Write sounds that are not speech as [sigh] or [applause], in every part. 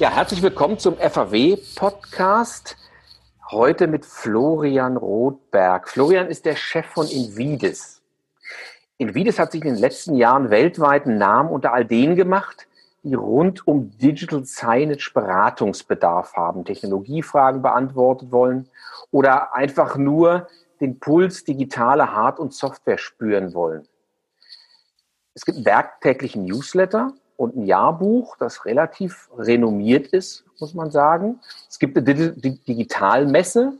Ja, herzlich willkommen zum FAW-Podcast. Heute mit Florian Rothberg. Florian ist der Chef von Invidis. Invidis hat sich in den letzten Jahren weltweit einen Namen unter all denen gemacht, die rund um Digital Signage Beratungsbedarf haben, Technologiefragen beantwortet wollen oder einfach nur den Puls digitaler Hard- und Software spüren wollen. Es gibt einen werktäglichen Newsletter, und ein Jahrbuch, das relativ renommiert ist, muss man sagen. Es gibt eine Digitalmesse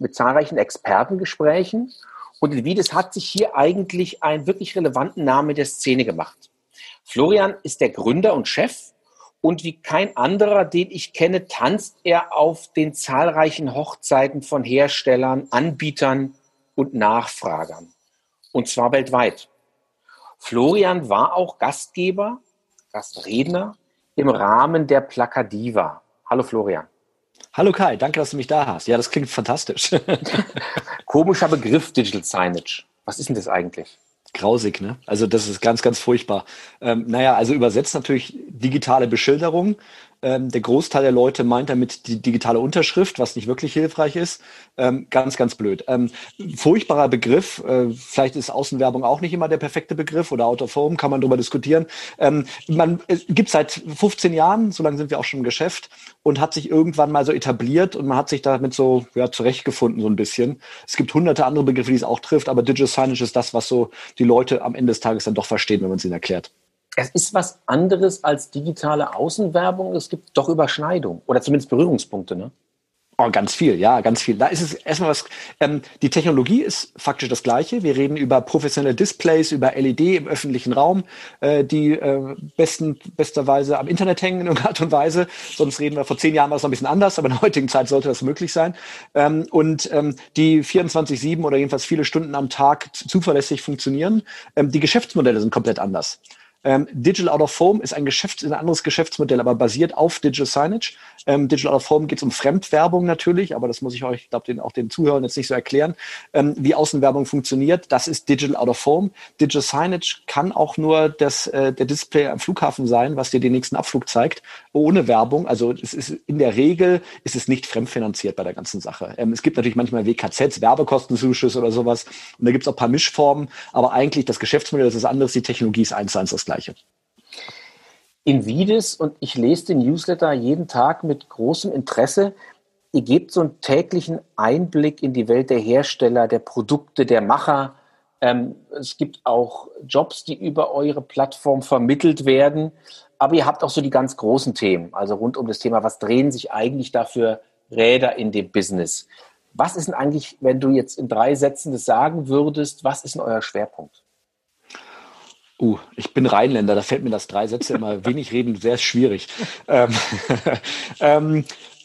mit zahlreichen Expertengesprächen. Und Elvides hat sich hier eigentlich einen wirklich relevanten Namen der Szene gemacht. Florian ist der Gründer und Chef und wie kein anderer, den ich kenne, tanzt er auf den zahlreichen Hochzeiten von Herstellern, Anbietern und Nachfragern. Und zwar weltweit. Florian war auch Gastgeber Gastredner im Rahmen der Plakadiva. Hallo Florian. Hallo Kai, danke, dass du mich da hast. Ja, das klingt fantastisch. [laughs] Komischer Begriff Digital Signage. Was ist denn das eigentlich? Grausig, ne? Also das ist ganz, ganz furchtbar. Ähm, naja, also übersetzt natürlich digitale Beschilderung. Ähm, der Großteil der Leute meint damit die digitale Unterschrift, was nicht wirklich hilfreich ist. Ähm, ganz, ganz blöd. Ähm, furchtbarer Begriff. Äh, vielleicht ist Außenwerbung auch nicht immer der perfekte Begriff oder Out of Home, kann man darüber diskutieren. Ähm, man äh, gibt seit 15 Jahren, so lange sind wir auch schon im Geschäft und hat sich irgendwann mal so etabliert und man hat sich damit so ja, zurechtgefunden so ein bisschen. Es gibt hunderte andere Begriffe, die es auch trifft, aber Digital Signage ist das, was so die Leute am Ende des Tages dann doch verstehen, wenn man es ihnen erklärt es ist was anderes als digitale Außenwerbung. Es gibt doch Überschneidungen oder zumindest Berührungspunkte, ne? Oh, ganz viel, ja, ganz viel. Da ist es erstmal was, ähm, die Technologie ist faktisch das gleiche. Wir reden über professionelle Displays, über LED im öffentlichen Raum, äh, die äh, besten, besterweise am Internet hängen in irgendeiner Art und Weise. Sonst reden wir, vor zehn Jahren war es noch ein bisschen anders, aber in der heutigen Zeit sollte das möglich sein. Ähm, und ähm, die 24-7 oder jedenfalls viele Stunden am Tag zuverlässig funktionieren. Ähm, die Geschäftsmodelle sind komplett anders. Ähm, Digital Out of Home ist ein, Geschäfts-, ein anderes Geschäftsmodell, aber basiert auf Digital Signage. Ähm, Digital Out of Home geht es um Fremdwerbung natürlich, aber das muss ich euch, glaube, den, auch den Zuhörern jetzt nicht so erklären, ähm, wie Außenwerbung funktioniert. Das ist Digital Out of Home. Digital Signage kann auch nur das, äh, der Display am Flughafen sein, was dir den nächsten Abflug zeigt, ohne Werbung. Also es ist in der Regel ist es nicht fremdfinanziert bei der ganzen Sache. Ähm, es gibt natürlich manchmal WKZs, Werbekostenzuschüsse oder sowas. Und da gibt es auch ein paar Mischformen, aber eigentlich das Geschäftsmodell ist das andere, die Technologie ist eins zu eins das gleiche. Invidis und ich lese den Newsletter jeden Tag mit großem Interesse. Ihr gebt so einen täglichen Einblick in die Welt der Hersteller, der Produkte, der Macher. Ähm, es gibt auch Jobs, die über eure Plattform vermittelt werden. Aber ihr habt auch so die ganz großen Themen, also rund um das Thema, was drehen sich eigentlich dafür Räder in dem Business? Was ist denn eigentlich, wenn du jetzt in drei Sätzen das sagen würdest, was ist denn euer Schwerpunkt? Uh, ich bin Rheinländer, da fällt mir das drei Sätze immer [laughs] wenig reden sehr schwierig. ähm, [laughs] ähm,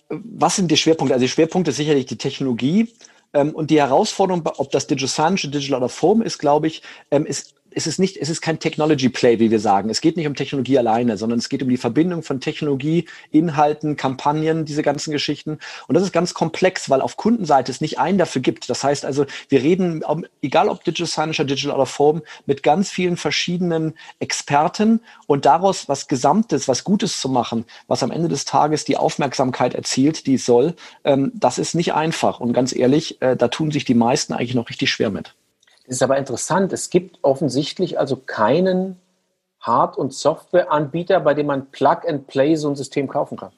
was sind die Schwerpunkte? Also die Schwerpunkte ist sicherlich die Technologie. Ähm, und die Herausforderung, ob das Digital Science, Digital oder Form ist, glaube ich, ähm, ist es ist nicht, es ist kein Technology Play, wie wir sagen. Es geht nicht um Technologie alleine, sondern es geht um die Verbindung von Technologie, Inhalten, Kampagnen, diese ganzen Geschichten. Und das ist ganz komplex, weil auf Kundenseite es nicht einen dafür gibt. Das heißt also, wir reden, egal ob Digital Signage oder Digital oder Form, mit ganz vielen verschiedenen Experten und daraus was Gesamtes, was Gutes zu machen, was am Ende des Tages die Aufmerksamkeit erzielt, die es soll, ähm, das ist nicht einfach. Und ganz ehrlich, äh, da tun sich die meisten eigentlich noch richtig schwer mit. Das ist aber interessant. Es gibt offensichtlich also keinen Hard- und Softwareanbieter, bei dem man Plug and Play so ein System kaufen kann.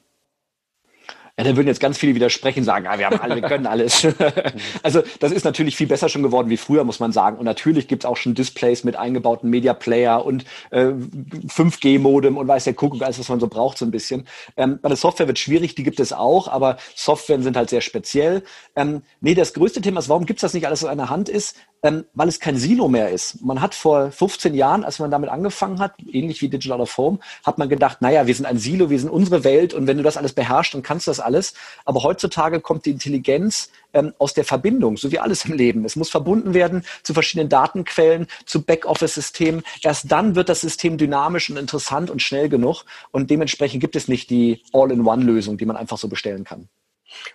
Ja, da würden jetzt ganz viele widersprechen, sagen, ah, wir haben alle, wir können alles. [laughs] also das ist natürlich viel besser schon geworden wie früher, muss man sagen. Und natürlich gibt's auch schon Displays mit eingebauten Media Player und äh, 5G-Modem und weiß der Kuckuck, alles, was man so braucht, so ein bisschen. Ähm, bei der Software wird schwierig, die gibt es auch, aber Software sind halt sehr speziell. Ähm, nee, das größte Thema ist, warum gibt's das nicht alles in einer Hand ist, ähm, weil es kein Silo mehr ist. Man hat vor 15 Jahren, als man damit angefangen hat, ähnlich wie Digital of Home, hat man gedacht, naja, wir sind ein Silo, wir sind unsere Welt und wenn du das alles beherrschst, dann kannst du das alles. Aber heutzutage kommt die Intelligenz ähm, aus der Verbindung, so wie alles im Leben. Es muss verbunden werden zu verschiedenen Datenquellen, zu Backoffice-Systemen. Erst dann wird das System dynamisch und interessant und schnell genug. Und dementsprechend gibt es nicht die All-in-One-Lösung, die man einfach so bestellen kann.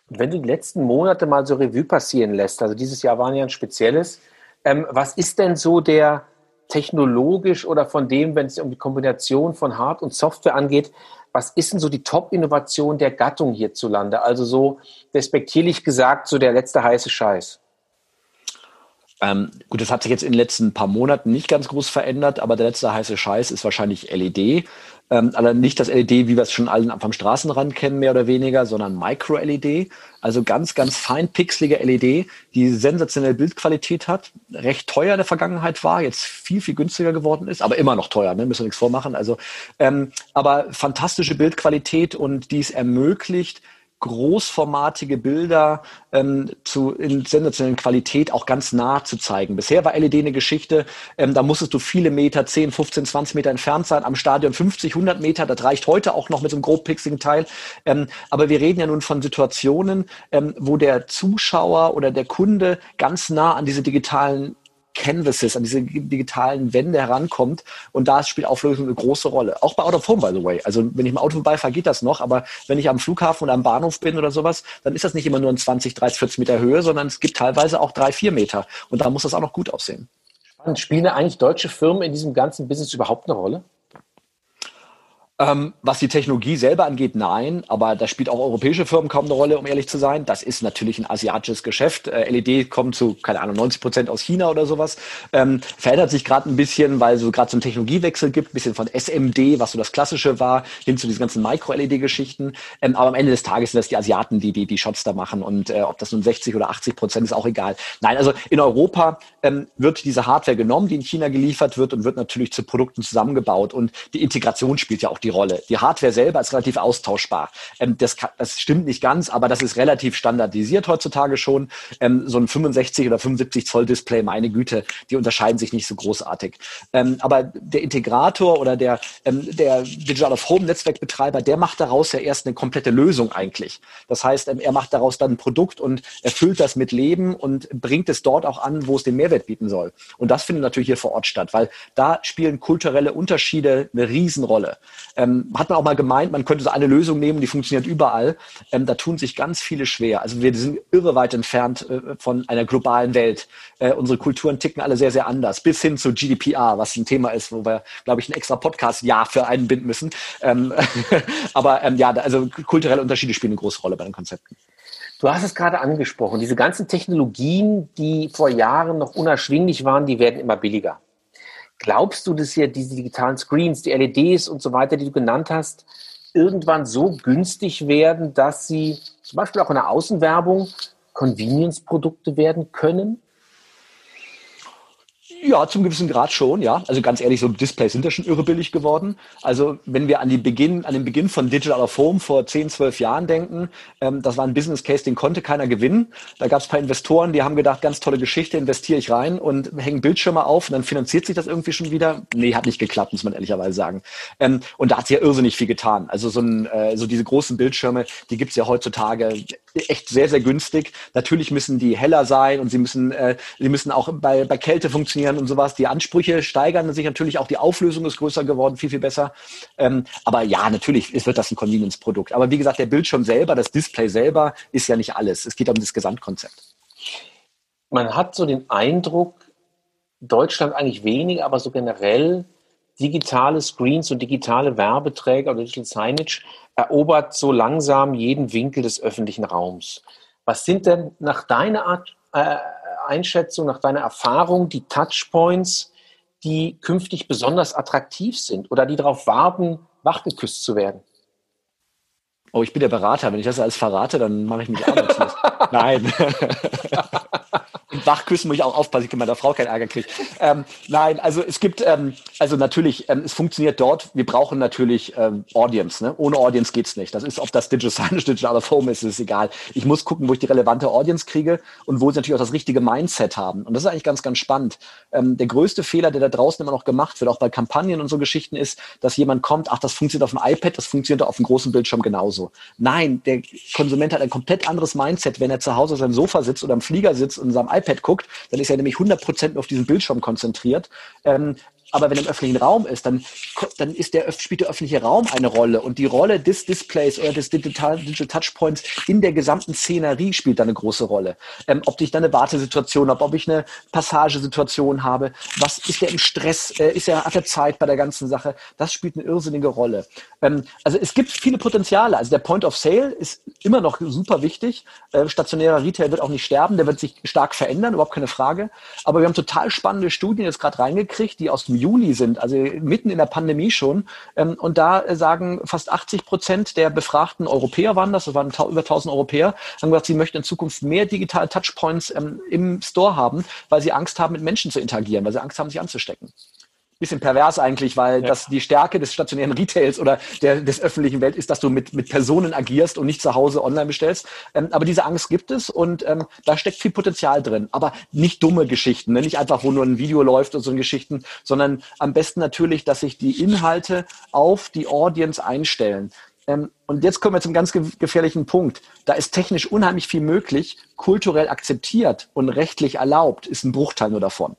Und wenn du die letzten Monate mal so Revue passieren lässt, also dieses Jahr waren ja ein spezielles, ähm, was ist denn so der, technologisch oder von dem, wenn es um die Kombination von Hard- und Software angeht, was ist denn so die Top-Innovation der Gattung hierzulande? Also so respektierlich gesagt, so der letzte heiße Scheiß. Ähm, gut, das hat sich jetzt in den letzten paar Monaten nicht ganz groß verändert, aber der letzte heiße Scheiß ist wahrscheinlich LED. Ähm, aber nicht das LED, wie wir es schon allen vom Straßenrand kennen, mehr oder weniger, sondern Micro-LED. Also ganz, ganz feinpixelige LED, die sensationelle Bildqualität hat, recht teuer in der Vergangenheit war, jetzt viel, viel günstiger geworden ist, aber immer noch teuer, ne? müssen wir nichts vormachen. Also, ähm, aber fantastische Bildqualität und die es ermöglicht, großformatige Bilder ähm, zu in sensationellen Qualität auch ganz nah zu zeigen. Bisher war LED eine Geschichte, ähm, da musstest du viele Meter, 10, 15, 20 Meter entfernt sein, am Stadion 50, 100 Meter, das reicht heute auch noch mit so einem grobpixeligen Teil. Ähm, aber wir reden ja nun von Situationen, ähm, wo der Zuschauer oder der Kunde ganz nah an diese digitalen Canvases, an diese digitalen Wände herankommt. Und da spielt Auflösung eine große Rolle. Auch bei Out of Home, by the way. Also wenn ich im Auto vorbeifahre, geht das noch. Aber wenn ich am Flughafen oder am Bahnhof bin oder sowas, dann ist das nicht immer nur in 20, 30, 40 Meter Höhe, sondern es gibt teilweise auch drei, vier Meter. Und da muss das auch noch gut aussehen. Spannend. Spielen eigentlich deutsche Firmen in diesem ganzen Business überhaupt eine Rolle? Ähm, was die Technologie selber angeht, nein, aber da spielt auch europäische Firmen kaum eine Rolle, um ehrlich zu sein. Das ist natürlich ein asiatisches Geschäft. Äh, LED kommt zu, keine Ahnung, 90 Prozent aus China oder sowas. Ähm, verändert sich gerade ein bisschen, weil so gerade so einen Technologiewechsel gibt, ein bisschen von SMD, was so das Klassische war, hin zu diesen ganzen Micro-LED-Geschichten. Ähm, aber am Ende des Tages sind das die Asiaten, die die, die Shots da machen. Und äh, ob das nun 60 oder 80 Prozent ist, auch egal. Nein, also in Europa ähm, wird diese Hardware genommen, die in China geliefert wird und wird natürlich zu Produkten zusammengebaut. Und die Integration spielt ja auch die die Rolle. Die Hardware selber ist relativ austauschbar. Ähm, das, das, stimmt nicht ganz, aber das ist relativ standardisiert heutzutage schon. Ähm, so ein 65 oder 75 Zoll Display, meine Güte, die unterscheiden sich nicht so großartig. Ähm, aber der Integrator oder der, ähm, der Digital of Home Netzwerkbetreiber, der macht daraus ja erst eine komplette Lösung eigentlich. Das heißt, ähm, er macht daraus dann ein Produkt und erfüllt das mit Leben und bringt es dort auch an, wo es den Mehrwert bieten soll. Und das findet natürlich hier vor Ort statt, weil da spielen kulturelle Unterschiede eine Riesenrolle. Ähm, hat man auch mal gemeint, man könnte so eine Lösung nehmen, die funktioniert überall. Ähm, da tun sich ganz viele schwer. Also wir sind irre weit entfernt äh, von einer globalen Welt. Äh, unsere Kulturen ticken alle sehr, sehr anders. Bis hin zu GDPR, was ein Thema ist, wo wir, glaube ich, ein extra Podcast-Jahr für einbinden müssen. Ähm, [laughs] aber ähm, ja, also kulturelle Unterschiede spielen eine große Rolle bei den Konzepten. Du hast es gerade angesprochen. Diese ganzen Technologien, die vor Jahren noch unerschwinglich waren, die werden immer billiger. Glaubst du, dass hier diese digitalen Screens, die LEDs und so weiter, die du genannt hast, irgendwann so günstig werden, dass sie zum Beispiel auch in der Außenwerbung Convenience-Produkte werden können? Ja, zum gewissen Grad schon, ja. Also ganz ehrlich, so Displays sind ja schon irre billig geworden. Also wenn wir an, die Beginn, an den Beginn von Digital of Home vor 10, 12 Jahren denken, ähm, das war ein Business Case, den konnte keiner gewinnen. Da gab es paar Investoren, die haben gedacht, ganz tolle Geschichte, investiere ich rein und hängen Bildschirme auf und dann finanziert sich das irgendwie schon wieder. Nee, hat nicht geklappt, muss man ehrlicherweise sagen. Ähm, und da hat sich ja irrsinnig viel getan. Also so, ein, äh, so diese großen Bildschirme, die gibt's ja heutzutage echt sehr, sehr günstig. Natürlich müssen die heller sein und sie müssen, äh, sie müssen auch bei, bei Kälte funktionieren und sowas. Die Ansprüche steigern sich natürlich auch, die Auflösung ist größer geworden, viel, viel besser. Ähm, aber ja, natürlich wird das ein Convenience-Produkt. Aber wie gesagt, der Bildschirm selber, das Display selber ist ja nicht alles. Es geht um das Gesamtkonzept. Man hat so den Eindruck, Deutschland eigentlich weniger, aber so generell digitale Screens und digitale Werbeträger oder Digital Signage erobert so langsam jeden Winkel des öffentlichen Raums. Was sind denn nach deiner Art, äh, Einschätzung, nach deiner Erfahrung die Touchpoints, die künftig besonders attraktiv sind oder die darauf warten, wachgeküsst zu werden? Oh, ich bin der Berater. Wenn ich das alles verrate, dann mache ich mich arbeitslos. [laughs] Nein. [laughs] Wachküssen muss ich auch aufpassen, ich kann meiner Frau keinen Ärger kriegen. Ähm, nein, also es gibt, ähm, also natürlich, ähm, es funktioniert dort. Wir brauchen natürlich ähm, Audience. Ne? Ohne Audience geht's nicht. Das ist, ob das Digital Signage, Digital of Home ist, ist egal. Ich muss gucken, wo ich die relevante Audience kriege und wo sie natürlich auch das richtige Mindset haben. Und das ist eigentlich ganz, ganz spannend. Ähm, der größte Fehler, der da draußen immer noch gemacht wird, auch bei Kampagnen und so Geschichten, ist, dass jemand kommt, ach, das funktioniert auf dem iPad, das funktioniert auf dem großen Bildschirm genauso. Nein, der Konsument hat ein komplett anderes Mindset, wenn er zu Hause auf seinem Sofa sitzt oder am Flieger sitzt und in seinem iPad guckt, dann ist er nämlich 100% auf diesen Bildschirm konzentriert. Ähm, aber wenn er im öffentlichen Raum ist, dann, dann ist der, spielt der öffentliche Raum eine Rolle und die Rolle des Displays oder des Digital, Digital Touchpoints in der gesamten Szenerie spielt da eine große Rolle. Ähm, ob ich da eine Wartesituation habe, ob ich eine Passagesituation habe, was ist der im Stress, äh, ist er, hat er Zeit bei der ganzen Sache, das spielt eine irrsinnige Rolle. Ähm, also es gibt viele Potenziale. Also der Point of Sale ist immer noch super wichtig. Äh, stationärer Retail wird auch nicht sterben, der wird sich stark verändern, überhaupt keine Frage. Aber wir haben total spannende Studien jetzt gerade reingekriegt, die aus dem Juli sind, also mitten in der Pandemie schon. Ähm, und da sagen fast 80 Prozent der befragten Europäer waren das, das waren über 1000 Europäer, haben gesagt, sie möchten in Zukunft mehr digitale Touchpoints ähm, im Store haben, weil sie Angst haben, mit Menschen zu interagieren, weil sie Angst haben, sich anzustecken bisschen pervers eigentlich, weil ja. das die Stärke des stationären Retails oder der, des öffentlichen Welt ist, dass du mit, mit Personen agierst und nicht zu Hause online bestellst. Ähm, aber diese Angst gibt es und ähm, da steckt viel Potenzial drin. Aber nicht dumme Geschichten, ne? nicht einfach, wo nur ein Video läuft und so Geschichten, sondern am besten natürlich, dass sich die Inhalte auf die Audience einstellen. Ähm, und jetzt kommen wir zum ganz gefährlichen Punkt. Da ist technisch unheimlich viel möglich, kulturell akzeptiert und rechtlich erlaubt, ist ein Bruchteil nur davon.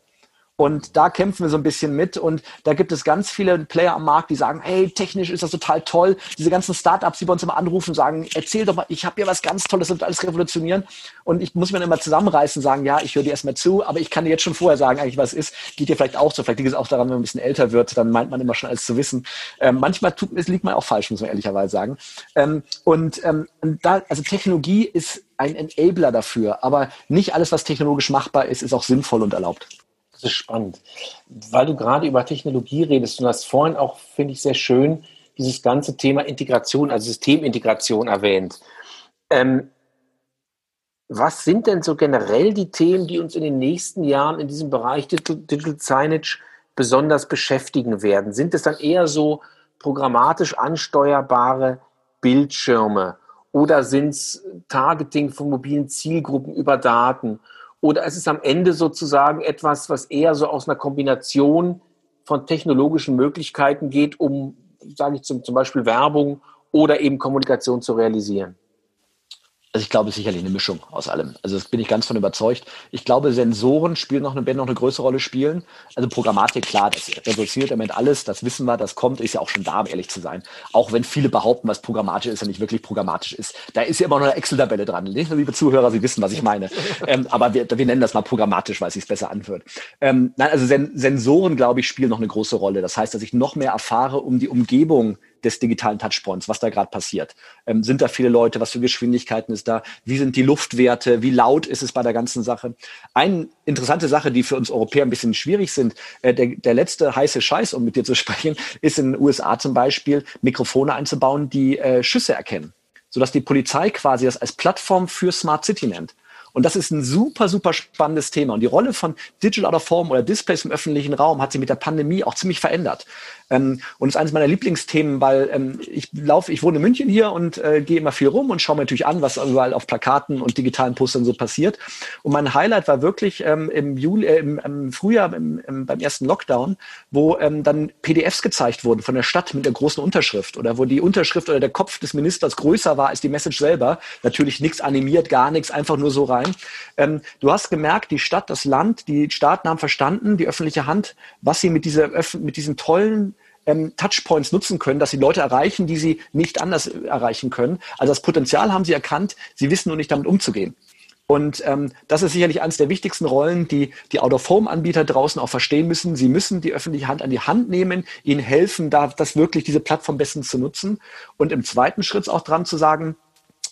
Und da kämpfen wir so ein bisschen mit. Und da gibt es ganz viele Player am Markt, die sagen, hey, technisch ist das total toll. Diese ganzen Startups, die bei uns immer anrufen, sagen, erzähl doch mal, ich habe hier was ganz Tolles, das wird alles revolutionieren. Und ich muss mir dann immer zusammenreißen und sagen, ja, ich höre dir erstmal zu, aber ich kann dir jetzt schon vorher sagen, eigentlich was ist. Geht dir vielleicht auch so. Vielleicht liegt es auch daran, wenn man ein bisschen älter wird, dann meint man immer schon alles zu wissen. Ähm, manchmal tut, es liegt man auch falsch, muss man ehrlicherweise sagen. Ähm, und, ähm, da, also Technologie ist ein Enabler dafür, aber nicht alles, was technologisch machbar ist, ist auch sinnvoll und erlaubt. Das ist spannend, weil du gerade über Technologie redest und hast vorhin auch, finde ich, sehr schön dieses ganze Thema Integration, also Systemintegration erwähnt. Ähm, was sind denn so generell die Themen, die uns in den nächsten Jahren in diesem Bereich Digital, Signage besonders beschäftigen werden? Sind es dann eher so programmatisch ansteuerbare Bildschirme oder sind es Targeting von mobilen Zielgruppen über Daten oder ist es am Ende sozusagen etwas, was eher so aus einer Kombination von technologischen Möglichkeiten geht, um, sage ich zum, zum Beispiel Werbung oder eben Kommunikation zu realisieren? Also ich glaube sicherlich eine Mischung aus allem. Also das bin ich ganz von überzeugt. Ich glaube, Sensoren spielen noch eine, werden noch eine größere Rolle spielen. Also Programmatik, klar, das reduziert im Moment alles, das wissen wir, das kommt, ist ja auch schon da, um ehrlich zu sein. Auch wenn viele behaupten, was programmatisch ist und nicht wirklich programmatisch ist. Da ist ja immer noch eine Excel-Tabelle dran. Liebe Zuhörer, Sie wissen, was ich meine. ähm, aber wir, wir nennen das mal programmatisch, weil es sich besser anhört. Ähm, nein, also Sen Sensoren, glaube ich, spielen noch eine große Rolle. Das heißt, dass ich noch mehr erfahre um die Umgebung des digitalen Touchpoints, was da gerade passiert. Ähm, sind da viele Leute? Was für Geschwindigkeiten ist da? Wie sind die Luftwerte? Wie laut ist es bei der ganzen Sache? Eine interessante Sache, die für uns Europäer ein bisschen schwierig sind, äh, der, der letzte heiße Scheiß, um mit dir zu [laughs] sprechen, ist in den USA zum Beispiel Mikrofone einzubauen, die äh, Schüsse erkennen sodass die Polizei quasi das als Plattform für Smart City nennt. Und das ist ein super, super spannendes Thema. Und die Rolle von Digital Out of Form oder Displays im öffentlichen Raum hat sich mit der Pandemie auch ziemlich verändert. Ähm, und ist eines meiner Lieblingsthemen, weil ähm, ich laufe, ich wohne in München hier und äh, gehe immer viel rum und schaue mir natürlich an, was überall auf Plakaten und digitalen Postern so passiert. Und mein Highlight war wirklich ähm, im Juli, äh, im, im Frühjahr im, im, beim ersten Lockdown, wo ähm, dann PDFs gezeigt wurden von der Stadt mit der großen Unterschrift oder wo die Unterschrift oder der Kopf des Ministers größer war als die Message selber. Natürlich nichts animiert, gar nichts, einfach nur so rein. Ähm, du hast gemerkt, die Stadt, das Land, die Staaten haben verstanden, die öffentliche Hand, was sie mit dieser mit diesen tollen ähm, Touchpoints nutzen können, dass sie Leute erreichen, die sie nicht anders erreichen können. Also das Potenzial haben sie erkannt, sie wissen nur nicht damit umzugehen. Und ähm, das ist sicherlich eines der wichtigsten Rollen, die die Out-of-Home-Anbieter draußen auch verstehen müssen. Sie müssen die öffentliche Hand an die Hand nehmen, ihnen helfen, da das wirklich diese Plattform bestens zu nutzen. Und im zweiten Schritt auch dran zu sagen,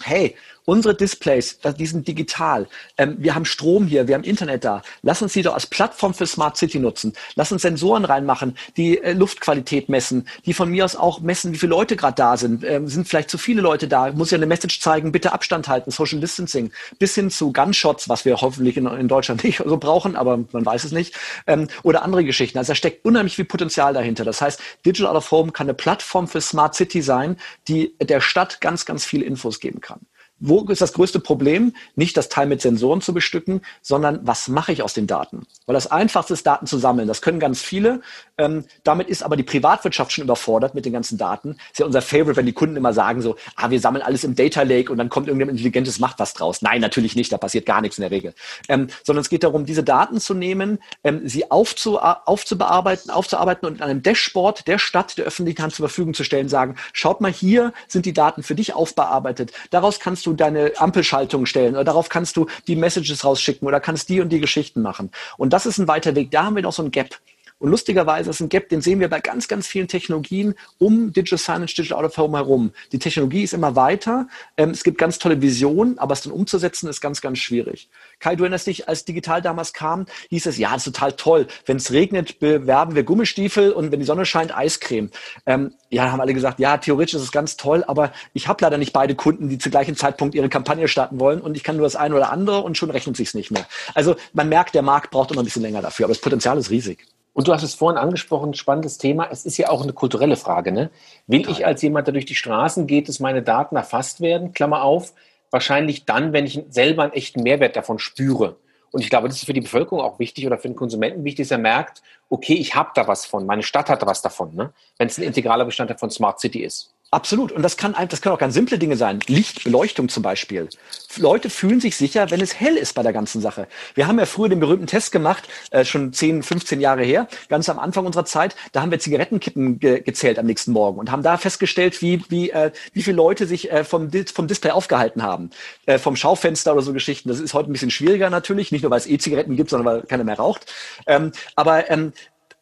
hey, unsere Displays, die sind digital. Ähm, wir haben Strom hier, wir haben Internet da. Lass uns die doch als Plattform für Smart City nutzen. Lass uns Sensoren reinmachen, die äh, Luftqualität messen, die von mir aus auch messen, wie viele Leute gerade da sind. Ähm, sind vielleicht zu viele Leute da? Muss ja eine Message zeigen, bitte Abstand halten, Social Distancing. Bis hin zu Gunshots, was wir hoffentlich in, in Deutschland [laughs] nicht so brauchen, aber man weiß es nicht. Ähm, oder andere Geschichten. Also da steckt unheimlich viel Potenzial dahinter. Das heißt, Digital Out of Home kann eine Plattform für Smart City sein, die der Stadt ganz, ganz viele Infos geben kann. Wo ist das größte Problem? Nicht das Teil mit Sensoren zu bestücken, sondern was mache ich aus den Daten? Weil das einfachste ist, Daten zu sammeln. Das können ganz viele. Ähm, damit ist aber die Privatwirtschaft schon überfordert mit den ganzen Daten. Ist ja unser Favorite, wenn die Kunden immer sagen so, ah, wir sammeln alles im Data Lake und dann kommt irgendein intelligentes macht was draus. Nein, natürlich nicht. Da passiert gar nichts in der Regel. Ähm, sondern es geht darum, diese Daten zu nehmen, ähm, sie aufzu aufzubearbeiten, aufzuarbeiten und in einem Dashboard der Stadt, der öffentlichen Hand zur Verfügung zu stellen, sagen, schaut mal hier sind die Daten für dich aufbearbeitet. Daraus kannst du du deine Ampelschaltung stellen oder darauf kannst du die Messages rausschicken oder kannst die und die Geschichten machen. Und das ist ein weiter Weg. Da haben wir noch so ein Gap. Und lustigerweise ist ein Gap, den sehen wir bei ganz, ganz vielen Technologien um Digital Signage, Digital Out of Home herum. Die Technologie ist immer weiter. Ähm, es gibt ganz tolle Visionen, aber es dann umzusetzen ist ganz, ganz schwierig. Kai, du erinnerst dich, als digital damals kam, hieß es, ja, das ist total toll. Wenn es regnet, bewerben wir Gummistiefel und wenn die Sonne scheint, Eiscreme. Ähm, ja, haben alle gesagt, ja, theoretisch ist es ganz toll, aber ich habe leider nicht beide Kunden, die zu gleichen Zeitpunkt ihre Kampagne starten wollen und ich kann nur das eine oder andere und schon rechnet sich's nicht mehr. Also man merkt, der Markt braucht immer ein bisschen länger dafür, aber das Potenzial ist riesig. Und du hast es vorhin angesprochen, spannendes Thema. Es ist ja auch eine kulturelle Frage. Ne? Will ich als jemand, der durch die Straßen geht, dass meine Daten erfasst werden? Klammer auf. Wahrscheinlich dann, wenn ich selber einen echten Mehrwert davon spüre. Und ich glaube, das ist für die Bevölkerung auch wichtig oder für den Konsumenten wichtig, dass er merkt, okay, ich habe da was von, meine Stadt hat da was davon, ne? wenn es ein integraler Bestandteil von Smart City ist. Absolut. Und das kann, das können auch ganz simple Dinge sein. Lichtbeleuchtung zum Beispiel. Leute fühlen sich sicher, wenn es hell ist bei der ganzen Sache. Wir haben ja früher den berühmten Test gemacht, äh, schon 10, 15 Jahre her, ganz am Anfang unserer Zeit. Da haben wir Zigarettenkippen ge gezählt am nächsten Morgen und haben da festgestellt, wie, wie, äh, wie viele Leute sich äh, vom, vom Display aufgehalten haben. Äh, vom Schaufenster oder so Geschichten. Das ist heute ein bisschen schwieriger natürlich. Nicht nur, weil es E-Zigaretten gibt, sondern weil keiner mehr raucht. Ähm, aber ähm,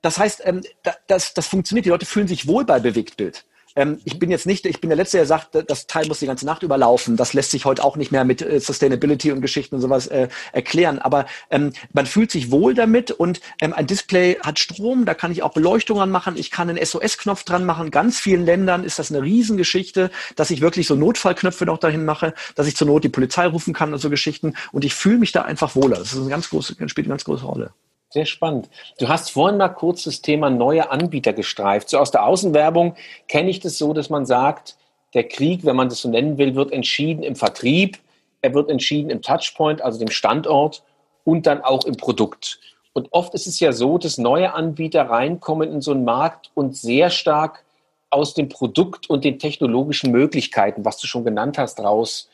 das heißt, ähm, das, das funktioniert. Die Leute fühlen sich wohl bei Bewegtbild. Ähm, ich bin jetzt nicht, ich bin der Letzte, der sagt, das Teil muss die ganze Nacht überlaufen. Das lässt sich heute auch nicht mehr mit äh, Sustainability und Geschichten und sowas äh, erklären. Aber ähm, man fühlt sich wohl damit und ähm, ein Display hat Strom, da kann ich auch Beleuchtung dran machen. Ich kann einen SOS-Knopf dran machen. In ganz vielen Ländern ist das eine Riesengeschichte, dass ich wirklich so Notfallknöpfe noch dahin mache, dass ich zur Not die Polizei rufen kann und so Geschichten. Und ich fühle mich da einfach wohler. Das ist eine ganz große, spielt eine ganz große Rolle. Sehr spannend. Du hast vorhin mal kurz das Thema neue Anbieter gestreift. So aus der Außenwerbung kenne ich das so, dass man sagt, der Krieg, wenn man das so nennen will, wird entschieden im Vertrieb, er wird entschieden im Touchpoint, also dem Standort und dann auch im Produkt. Und oft ist es ja so, dass neue Anbieter reinkommen in so einen Markt und sehr stark aus dem Produkt und den technologischen Möglichkeiten, was du schon genannt hast, raus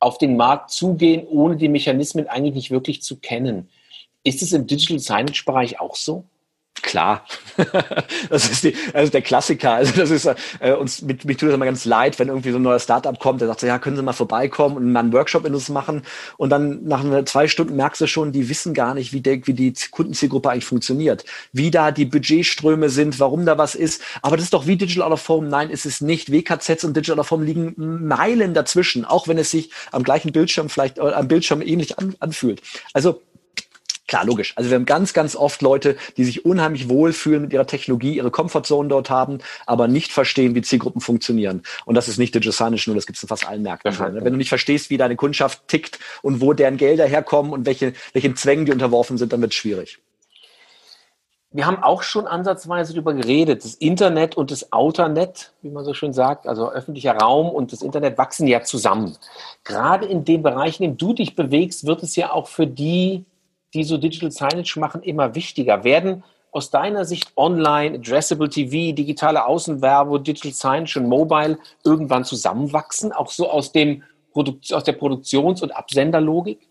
auf den Markt zugehen, ohne die Mechanismen eigentlich nicht wirklich zu kennen. Ist es im Digital Signage Bereich auch so? Klar, [laughs] das ist die, also der Klassiker. Also das ist äh, uns mit mich tut das immer ganz leid, wenn irgendwie so ein neuer Startup kommt, der sagt so, ja, können Sie mal vorbeikommen und mal einen Workshop in uns machen und dann nach zwei Stunden merkst du schon, die wissen gar nicht, wie, der, wie die Kundenzielgruppe eigentlich funktioniert, wie da die Budgetströme sind, warum da was ist. Aber das ist doch wie Digital Out of Home. Nein, ist es nicht. WKZs und Digital Out of Home liegen Meilen dazwischen, auch wenn es sich am gleichen Bildschirm vielleicht äh, am Bildschirm ähnlich an, anfühlt. Also Klar, logisch. Also wir haben ganz, ganz oft Leute, die sich unheimlich wohlfühlen mit ihrer Technologie, ihre Comfortzone dort haben, aber nicht verstehen, wie Zielgruppen funktionieren. Und das ist nicht Digital Signage nur, das gibt es in fast allen Märkten. Ja, Wenn du nicht verstehst, wie deine Kundschaft tickt und wo deren Gelder herkommen und welche, welchen Zwängen die unterworfen sind, dann wird es schwierig. Wir haben auch schon ansatzweise darüber geredet. Das Internet und das Outernet, wie man so schön sagt, also öffentlicher Raum und das Internet wachsen ja zusammen. Gerade in den Bereichen, in denen du dich bewegst, wird es ja auch für die die so Digital Signage machen, immer wichtiger. Werden aus deiner Sicht Online, Addressable TV, digitale Außenwerbung, Digital Signage und Mobile irgendwann zusammenwachsen? Auch so aus, dem Produkt, aus der Produktions- und Absenderlogik?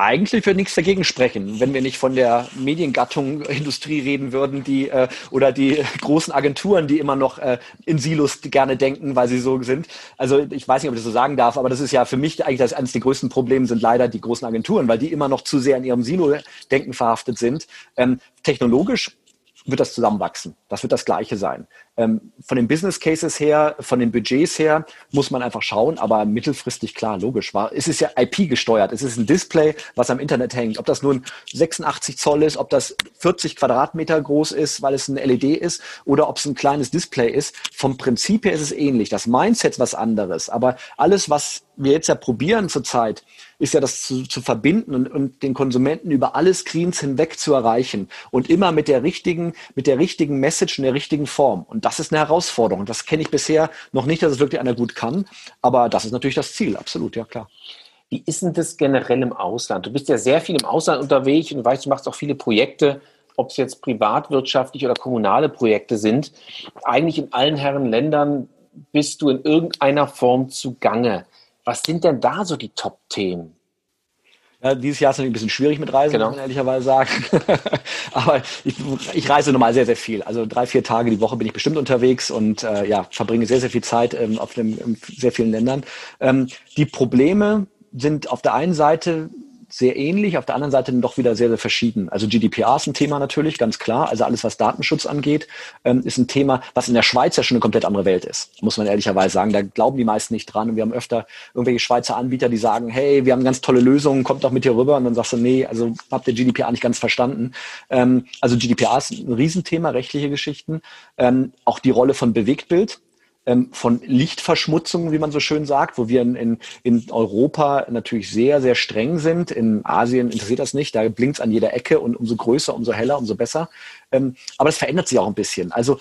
Eigentlich würde nichts dagegen sprechen, wenn wir nicht von der Mediengattung Industrie reden würden, die äh, oder die großen Agenturen, die immer noch äh, in Silos gerne denken, weil sie so sind. Also ich weiß nicht, ob ich das so sagen darf, aber das ist ja für mich eigentlich das eines der größten Probleme sind leider die großen Agenturen, weil die immer noch zu sehr in ihrem Silo-Denken verhaftet sind. Ähm, technologisch wird das zusammenwachsen. Das wird das Gleiche sein. Ähm, von den Business Cases her, von den Budgets her, muss man einfach schauen, aber mittelfristig klar, logisch war. Es ist ja IP gesteuert. Es ist ein Display, was am Internet hängt. Ob das nun 86 Zoll ist, ob das 40 Quadratmeter groß ist, weil es ein LED ist, oder ob es ein kleines Display ist. Vom Prinzip her ist es ähnlich. Das Mindset ist was anderes. Aber alles, was wir jetzt ja probieren zurzeit, ist ja das zu, zu verbinden und, und den Konsumenten über alle Screens hinweg zu erreichen und immer mit der richtigen, mit der richtigen Message in der richtigen Form. Und das ist eine Herausforderung. Das kenne ich bisher noch nicht, dass es wirklich einer gut kann. Aber das ist natürlich das Ziel, absolut, ja klar. Wie ist denn das generell im Ausland? Du bist ja sehr viel im Ausland unterwegs und weißt, du machst auch viele Projekte, ob es jetzt privatwirtschaftliche oder kommunale Projekte sind. Eigentlich in allen Herren Ländern bist du in irgendeiner Form zugange. Was sind denn da so die Top-Themen? Ja, dieses Jahr ist es ein bisschen schwierig mit Reisen, genau. muss man ehrlicherweise sagen. [laughs] Aber ich, ich, reise normal sehr, sehr viel. Also drei, vier Tage die Woche bin ich bestimmt unterwegs und äh, ja, verbringe sehr, sehr viel Zeit ähm, auf dem, in sehr vielen Ländern. Ähm, die Probleme sind auf der einen Seite sehr ähnlich, auf der anderen Seite doch wieder sehr, sehr verschieden. Also GDPR ist ein Thema natürlich, ganz klar. Also alles, was Datenschutz angeht, ähm, ist ein Thema, was in der Schweiz ja schon eine komplett andere Welt ist, muss man ehrlicherweise sagen. Da glauben die meisten nicht dran. Und wir haben öfter irgendwelche Schweizer Anbieter, die sagen, hey, wir haben ganz tolle Lösungen, kommt doch mit hier rüber. Und dann sagst du, nee, also habt ihr GDPR nicht ganz verstanden. Ähm, also GDPR ist ein Riesenthema, rechtliche Geschichten. Ähm, auch die Rolle von Bewegtbild von Lichtverschmutzung, wie man so schön sagt, wo wir in, in, in Europa natürlich sehr, sehr streng sind. In Asien interessiert das nicht, da blinkt es an jeder Ecke und umso größer, umso heller, umso besser. Ähm, aber das verändert sich auch ein bisschen. Also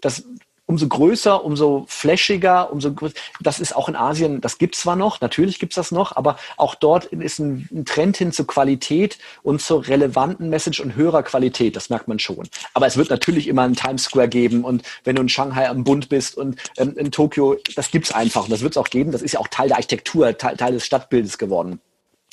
das umso größer, umso flashiger, umso größer. Das ist auch in Asien, das gibt es zwar noch, natürlich gibt es das noch, aber auch dort ist ein, ein, Trend hin zur Qualität und zur relevanten Message und höherer Qualität, das merkt man schon. Aber es wird natürlich immer einen Times Square geben und wenn du in Shanghai am Bund bist und ähm, in Tokio, das gibt es einfach und das wird es auch geben, das ist ja auch Teil der Architektur, Teil, Teil des Stadtbildes geworden.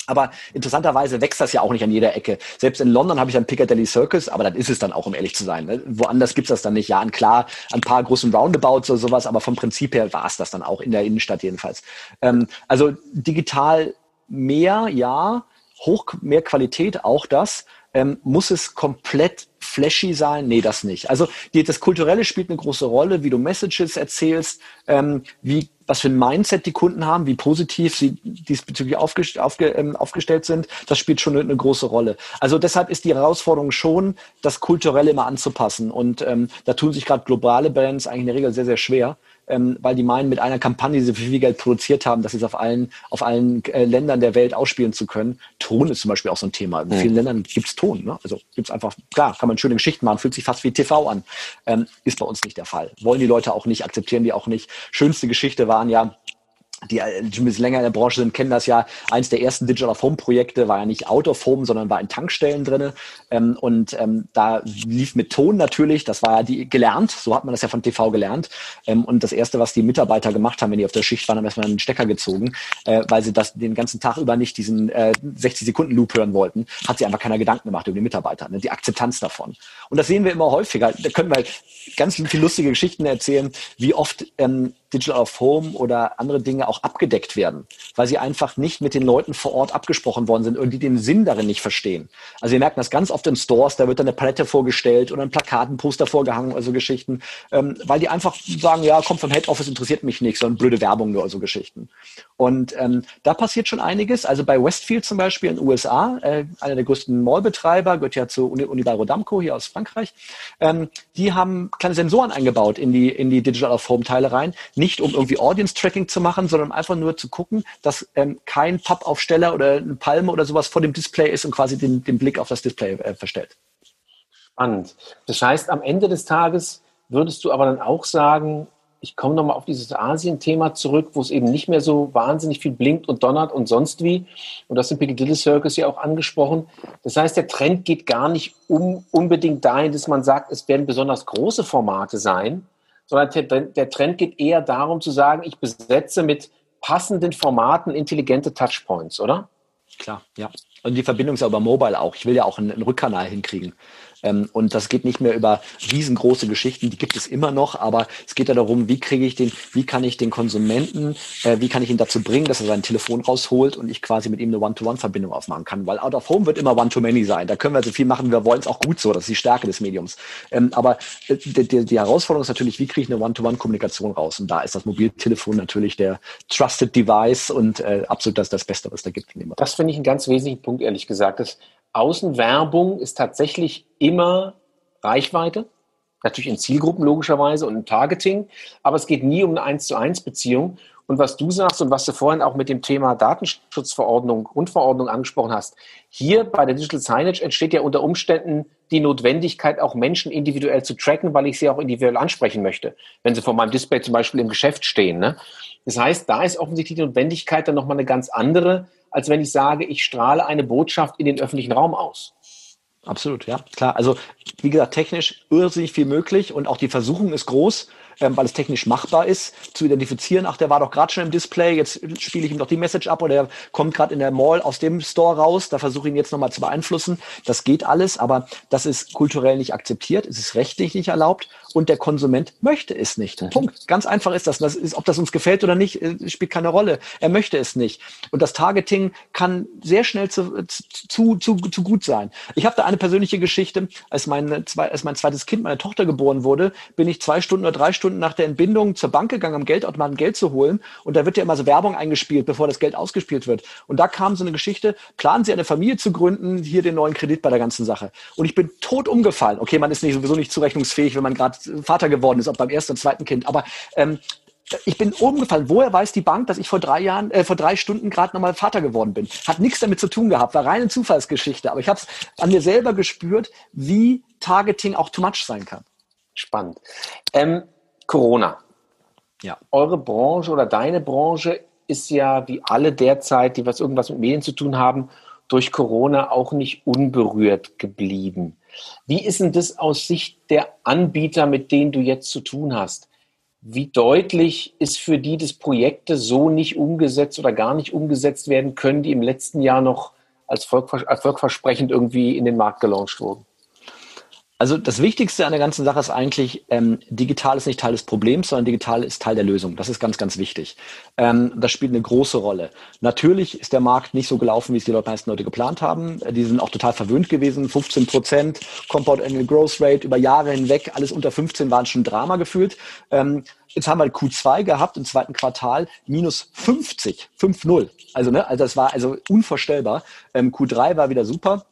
Aber interessanterweise wächst das ja auch nicht an jeder Ecke. Selbst in London habe ich ein Piccadilly Circus, aber das ist es dann auch, um ehrlich zu sein. Ne? Woanders gibt's das dann nicht. Ja, an klar, ein paar großen Roundabouts oder sowas, aber vom Prinzip her war es das dann auch in der Innenstadt jedenfalls. Ähm, also digital mehr, ja, hoch mehr Qualität, auch das. Ähm, muss es komplett flashy sein? Nee, das nicht. Also die, das Kulturelle spielt eine große Rolle, wie du Messages erzählst, ähm, wie was für ein Mindset die Kunden haben, wie positiv sie diesbezüglich aufgest aufge ähm, aufgestellt sind, das spielt schon eine, eine, große Rolle. Also deshalb ist die Herausforderung schon, das Kulturelle immer anzupassen. Und ähm, da tun sich gerade globale Brands eigentlich in der Regel sehr, sehr schwer ähm, weil die meinen, mit einer Kampagne, die sie für viel Geld produziert haben, dass sie es auf allen, auf allen äh, Ländern der Welt ausspielen zu können. Ton ist zum Beispiel auch so ein Thema. In mhm. vielen Ländern gibt es Ton. Ne? Also gibt es einfach, klar, kann man schöne Geschichten machen, fühlt sich fast wie TV an. Ähm, ist bei uns nicht der Fall. Wollen die Leute auch nicht, akzeptieren die auch nicht. Schönste Geschichte waren ja, die, die ein bisschen länger in der Branche sind, kennen das ja. Eins der ersten Digital of Home Projekte war ja nicht Out of Home, sondern war in Tankstellen drinne. Ähm, und ähm, da lief mit Ton natürlich, das war ja die gelernt, so hat man das ja von TV gelernt. Ähm, und das erste, was die Mitarbeiter gemacht haben, wenn die auf der Schicht waren, haben erstmal einen Stecker gezogen, äh, weil sie das den ganzen Tag über nicht diesen äh, 60 Sekunden Loop hören wollten, hat sich einfach keiner Gedanken gemacht über die Mitarbeiter, ne? die Akzeptanz davon. Und das sehen wir immer häufiger. Da können wir ganz viele lustige Geschichten erzählen, wie oft ähm, Digital of Home oder andere Dinge auch abgedeckt werden, weil sie einfach nicht mit den Leuten vor Ort abgesprochen worden sind und die den Sinn darin nicht verstehen. Also wir merken das ganz oft in Stores, da wird dann eine Palette vorgestellt oder ein Plakat, ein Poster vorgehangen, also Geschichten, ähm, weil die einfach sagen, ja, kommt vom Head Office, interessiert mich nicht, sondern blöde Werbung nur, also Geschichten. Und ähm, da passiert schon einiges. Also bei Westfield zum Beispiel in den USA, äh, einer der größten Mallbetreiber, gehört ja zu Uni Unibail Damco hier aus Frankreich, ähm, die haben kleine Sensoren eingebaut in die, in die Digital of Home Teile rein, nicht um irgendwie Audience Tracking zu machen, sondern einfach nur zu gucken, dass ähm, kein Pappaufsteller oder eine Palme oder sowas vor dem Display ist und quasi den, den Blick auf das Display äh, verstellt. Spannend. Das heißt, am Ende des Tages würdest du aber dann auch sagen, ich komme nochmal auf dieses Asien-Thema zurück, wo es eben nicht mehr so wahnsinnig viel blinkt und donnert und sonst wie. Und das sind Piccadilly Circus ja auch angesprochen. Das heißt, der Trend geht gar nicht um, unbedingt dahin, dass man sagt, es werden besonders große Formate sein, sondern der Trend geht eher darum zu sagen, ich besetze mit passenden Formaten intelligente Touchpoints, oder? Klar, ja. Und die Verbindung ist ja über Mobile auch. Ich will ja auch einen, Rückkanal hinkriegen. Ähm, und das geht nicht mehr über riesengroße Geschichten, die gibt es immer noch, aber es geht ja darum, wie kriege ich den, wie kann ich den Konsumenten, äh, wie kann ich ihn dazu bringen, dass er sein Telefon rausholt und ich quasi mit ihm eine One-to-One-Verbindung aufmachen kann. Weil Out of Home wird immer One-to-Many sein. Da können wir so viel machen, wir wollen, ist auch gut so, das ist die Stärke des Mediums. Ähm, aber äh, die, die, Herausforderung ist natürlich, wie kriege ich eine One-to-One-Kommunikation raus? Und da ist das Mobiltelefon natürlich der Trusted Device und äh, absolut das, das Beste, was da gibt. Das finde ich einen ganz wesentlichen Punkt, ehrlich gesagt. Das Außenwerbung ist tatsächlich immer Reichweite, natürlich in Zielgruppen logischerweise und im Targeting, aber es geht nie um eine 1 zu 1 Beziehung. Und was du sagst und was du vorhin auch mit dem Thema Datenschutzverordnung, Grundverordnung angesprochen hast, hier bei der Digital Signage entsteht ja unter Umständen die Notwendigkeit, auch Menschen individuell zu tracken, weil ich sie auch individuell ansprechen möchte, wenn sie vor meinem Display zum Beispiel im Geschäft stehen. Ne? Das heißt, da ist offensichtlich die Notwendigkeit dann nochmal eine ganz andere, als wenn ich sage, ich strahle eine Botschaft in den öffentlichen Raum aus. Absolut, ja, klar. Also, wie gesagt, technisch irrsinnig viel möglich und auch die Versuchung ist groß ähm, weil es technisch machbar ist, zu identifizieren, ach, der war doch gerade schon im Display, jetzt spiele ich ihm doch die Message ab oder der kommt gerade in der Mall aus dem Store raus, da versuche ich ihn jetzt nochmal zu beeinflussen. Das geht alles, aber das ist kulturell nicht akzeptiert, es ist rechtlich nicht erlaubt und der Konsument möchte es nicht. Mhm. Punkt. Ganz einfach ist das. das ist, ob das uns gefällt oder nicht, äh, spielt keine Rolle. Er möchte es nicht. Und das Targeting kann sehr schnell zu, zu, zu, zu gut sein. Ich habe da eine persönliche Geschichte. Als mein, als mein zweites Kind, meine Tochter geboren wurde, bin ich zwei Stunden oder drei Stunden nach der Entbindung zur Bank gegangen, am Geldautomaten Geld zu holen. Und da wird ja immer so Werbung eingespielt, bevor das Geld ausgespielt wird. Und da kam so eine Geschichte, planen Sie eine Familie zu gründen, hier den neuen Kredit bei der ganzen Sache. Und ich bin tot umgefallen. Okay, man ist nicht, sowieso nicht zurechnungsfähig, wenn man gerade Vater geworden ist, ob beim ersten und zweiten Kind. Aber ähm, ich bin umgefallen. Woher weiß die Bank, dass ich vor drei Jahren, äh, vor drei Stunden gerade nochmal Vater geworden bin? Hat nichts damit zu tun gehabt, war reine Zufallsgeschichte. Aber ich habe es an mir selber gespürt, wie Targeting auch too much sein kann. Spannend. Ähm, Corona. Ja. Eure Branche oder deine Branche ist ja wie alle derzeit, die was irgendwas mit Medien zu tun haben, durch Corona auch nicht unberührt geblieben. Wie ist denn das aus Sicht der Anbieter, mit denen du jetzt zu tun hast? Wie deutlich ist für die, dass Projekte so nicht umgesetzt oder gar nicht umgesetzt werden können, die im letzten Jahr noch als erfolgversprechend irgendwie in den Markt gelauncht wurden? Also das Wichtigste an der ganzen Sache ist eigentlich, ähm, digital ist nicht Teil des Problems, sondern digital ist Teil der Lösung. Das ist ganz, ganz wichtig. Ähm, das spielt eine große Rolle. Natürlich ist der Markt nicht so gelaufen, wie es die meisten Leute geplant haben. Die sind auch total verwöhnt gewesen. 15 Prozent Compound Annual Growth Rate über Jahre hinweg, alles unter 15 waren schon Drama gefühlt. Ähm, jetzt haben wir Q2 gehabt im zweiten Quartal minus 50, 5-0. Also, ne, also das war also unvorstellbar. Ähm, Q3 war wieder super.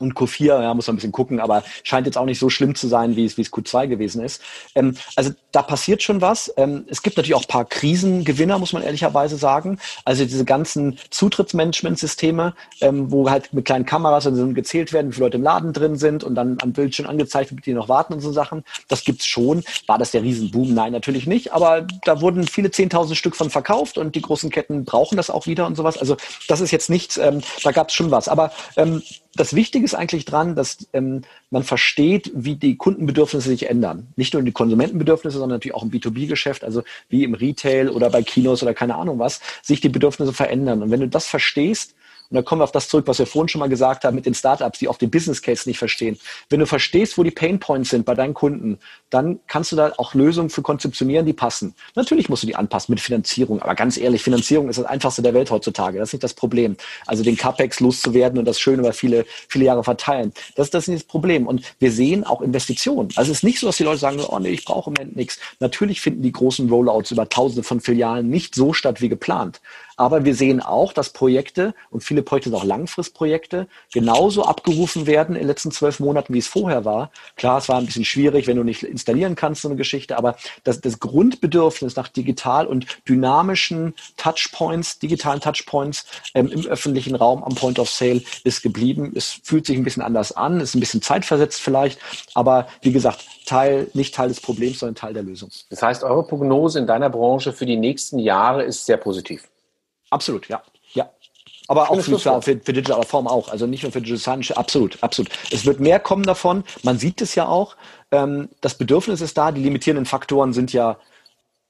Und Q4, ja, muss man ein bisschen gucken, aber scheint jetzt auch nicht so schlimm zu sein, wie es, wie es Q2 gewesen ist. Ähm, also da passiert schon was. Ähm, es gibt natürlich auch paar Krisengewinner, muss man ehrlicherweise sagen. Also diese ganzen Zutrittsmanagementsysteme, ähm, wo halt mit kleinen Kameras dann gezählt werden, wie viele Leute im Laden drin sind und dann am Bildschirm angezeigt wird, die noch warten und so Sachen. Das gibt's schon. War das der Riesenboom? Nein, natürlich nicht. Aber da wurden viele zehntausend Stück von verkauft und die großen Ketten brauchen das auch wieder und sowas. Also das ist jetzt nichts, ähm, da gab's schon was. Aber ähm, das Wichtige ist eigentlich dran, dass ähm, man versteht, wie die Kundenbedürfnisse sich ändern. Nicht nur die Konsumentenbedürfnisse, sondern natürlich auch im B2B-Geschäft, also wie im Retail oder bei Kinos oder keine Ahnung was, sich die Bedürfnisse verändern. Und wenn du das verstehst, und da kommen wir auf das zurück, was wir vorhin schon mal gesagt haben mit den Startups, die oft den Business Case nicht verstehen. Wenn du verstehst, wo die Pain Points sind bei deinen Kunden, dann kannst du da auch Lösungen für konzeptionieren, die passen. Natürlich musst du die anpassen mit Finanzierung, aber ganz ehrlich, Finanzierung ist das einfachste der Welt heutzutage. Das ist nicht das Problem. Also den CapEx loszuwerden und das schön über viele, viele Jahre verteilen. Das, das ist nicht das Problem. Und wir sehen auch Investitionen. Also es ist nicht so, dass die Leute sagen, oh nee, ich brauche im Moment nichts. Natürlich finden die großen Rollouts über tausende von Filialen nicht so statt wie geplant. Aber wir sehen auch, dass Projekte und viele Projekte sind auch Langfristprojekte genauso abgerufen werden in den letzten zwölf Monaten, wie es vorher war. Klar, es war ein bisschen schwierig, wenn du nicht installieren kannst, so eine Geschichte, aber das, das Grundbedürfnis nach digital und dynamischen Touchpoints, digitalen Touchpoints ähm, im öffentlichen Raum am Point of Sale ist geblieben. Es fühlt sich ein bisschen anders an, ist ein bisschen zeitversetzt vielleicht, aber wie gesagt, Teil, nicht Teil des Problems, sondern Teil der Lösung. Das heißt, eure Prognose in deiner Branche für die nächsten Jahre ist sehr positiv. Absolut, ja. Ja. Aber auch für, für, für Digital Form auch. Also nicht nur für Digital Science, absolut, absolut. Es wird mehr kommen davon. Man sieht es ja auch. Ähm, das Bedürfnis ist da. Die limitierenden Faktoren sind ja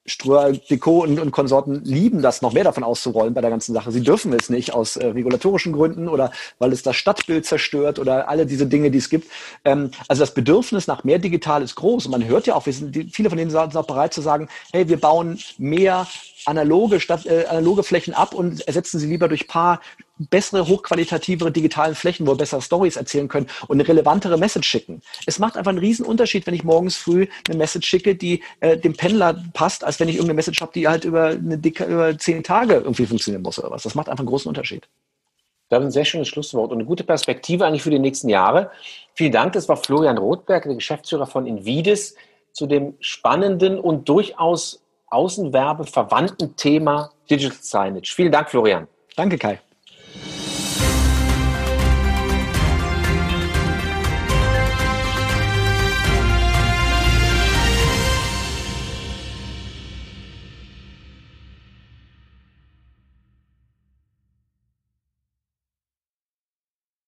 Ströer, Deco und, und, Konsorten lieben das, noch mehr davon auszurollen bei der ganzen Sache. Sie dürfen es nicht aus äh, regulatorischen Gründen oder weil es das Stadtbild zerstört oder alle diese Dinge, die es gibt. Ähm, also das Bedürfnis nach mehr digital ist groß. Und man hört ja auch, wir sind, viele von denen sind auch bereit zu sagen, hey, wir bauen mehr analoge, statt, äh, analoge Flächen ab und ersetzen sie lieber durch paar bessere, hochqualitativere digitalen Flächen, wo wir bessere Stories erzählen können und eine relevantere Message schicken. Es macht einfach einen riesen Unterschied, wenn ich morgens früh eine Message schicke, die äh, dem Pendler passt, als wenn ich irgendeine Message habe, die halt über eine dicke, über zehn Tage irgendwie funktionieren muss oder was. Das macht einfach einen großen Unterschied. Das ist ein sehr schönes Schlusswort und eine gute Perspektive eigentlich für die nächsten Jahre. Vielen Dank. Das war Florian Rothberg, der Geschäftsführer von Invides, zu dem spannenden und durchaus Außenwerbe verwandten Thema Digital Signage. Vielen Dank, Florian. Danke, Kai.